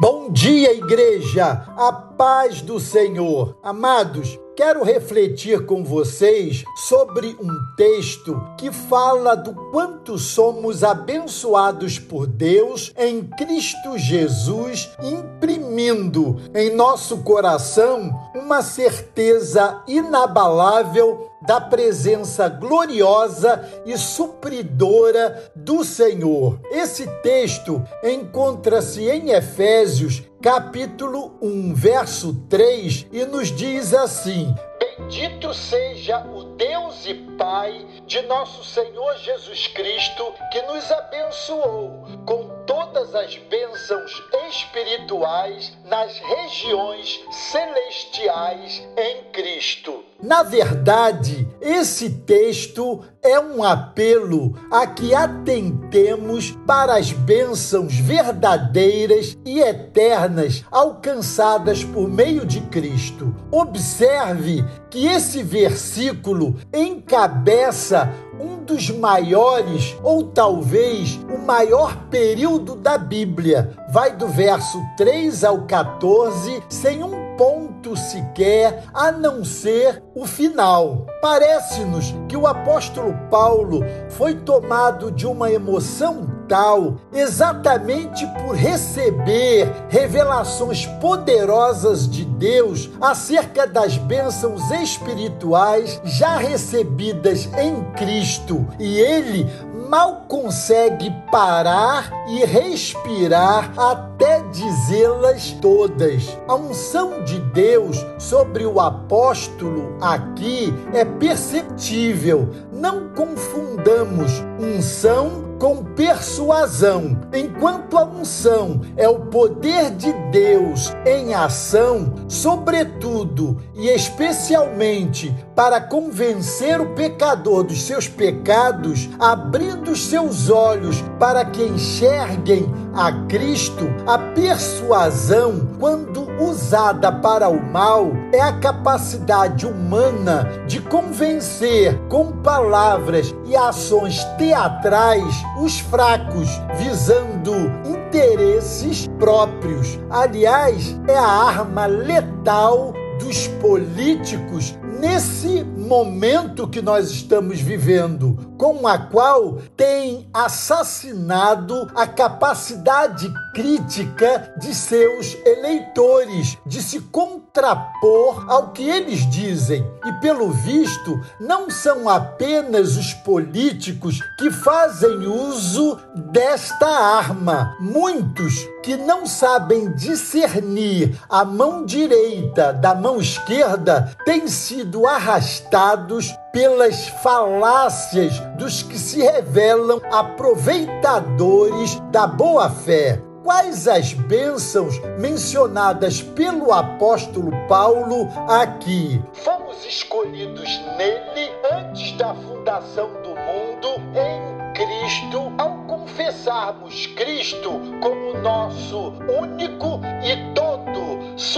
Bom dia, igreja! A paz do Senhor. Amados, quero refletir com vocês sobre um texto que fala do quanto somos abençoados por Deus em Cristo Jesus, imprimindo em nosso coração uma certeza inabalável da presença gloriosa e supridora do Senhor. Esse texto encontra-se em Efésios, capítulo 1, verso 3, e nos diz assim: Bendito seja o Deus e Pai de nosso Senhor Jesus Cristo, que nos abençoou com todas as bênçãos espirituais nas regiões celestiais em Cristo. Na verdade, esse texto é um apelo a que atentemos para as bênçãos verdadeiras e eternas alcançadas por meio de Cristo. Observe que esse versículo encabeça um dos maiores, ou talvez maior período da Bíblia. Vai do verso 3 ao 14, sem um ponto sequer, a não ser o final. Parece-nos que o apóstolo Paulo foi tomado de uma emoção tal, exatamente por receber revelações poderosas de Deus acerca das bênçãos espirituais já recebidas em Cristo. E ele mal consegue parar e respirar até dizê-las todas. A unção de Deus sobre o apóstolo aqui é perceptível. Não confundamos unção com persuasão. Enquanto a unção é o poder de Deus em ação, sobretudo e especialmente para convencer o pecador dos seus pecados, abrindo seus olhos para que enxerguem a Cristo, a persuasão, quando usada para o mal, é a capacidade humana de convencer com palavras e ações teatrais os fracos, visando interesses próprios. Aliás, é a arma letal dos políticos nesse momento que nós estamos vivendo, com a qual tem assassinado a capacidade crítica de seus eleitores, de se contrapor ao que eles dizem. E pelo visto, não são apenas os políticos que fazem uso desta arma. Muitos que não sabem discernir a mão direita da mão esquerda têm sido arrastados pelas falácias dos que se revelam aproveitadores da boa fé quais as bênçãos mencionadas pelo apóstolo Paulo aqui. Fomos escolhidos nele antes da fundação do mundo em Cristo, ao confessarmos Cristo como nosso único e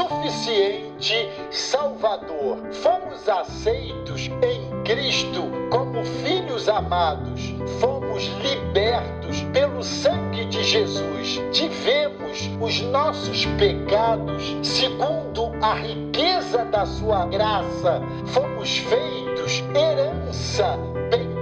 suficiente Salvador. Fomos aceitos em Cristo como filhos amados. Fomos libertos pelo sangue de Jesus. Tivemos os nossos pecados segundo a riqueza da sua graça. Fomos feitos herança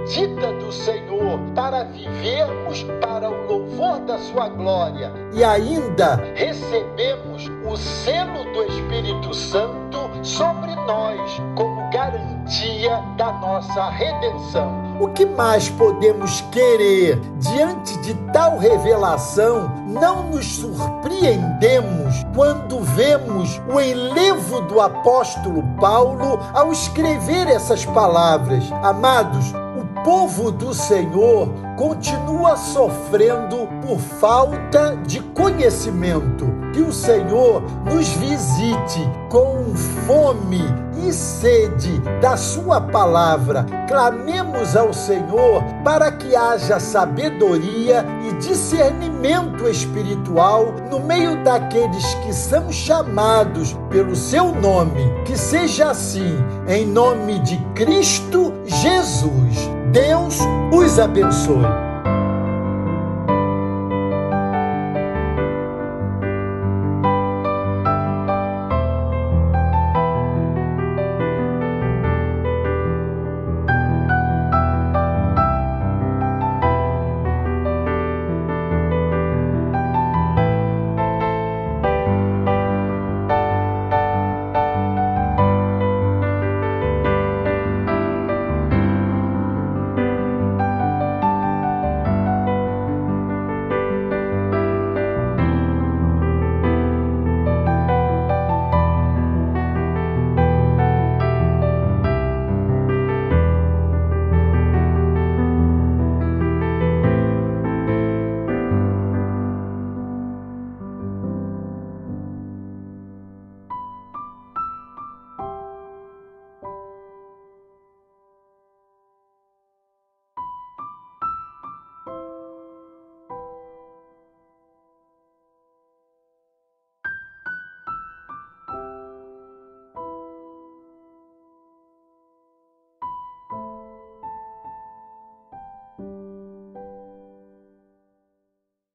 bendita do Senhor para vivermos para o louvor da sua glória. E ainda recebemos o selo do Espírito Santo sobre nós como garantia da nossa redenção. O que mais podemos querer diante de tal revelação? Não nos surpreendemos quando vemos o enlevo do apóstolo Paulo ao escrever essas palavras. Amados, povo do Senhor continua sofrendo por falta de conhecimento. Que o Senhor nos visite com fome e sede da Sua palavra. Clamemos ao Senhor para que haja sabedoria e discernimento espiritual no meio daqueles que são chamados pelo Seu nome. Que seja assim, em nome de Cristo Jesus. Deus os abençoe.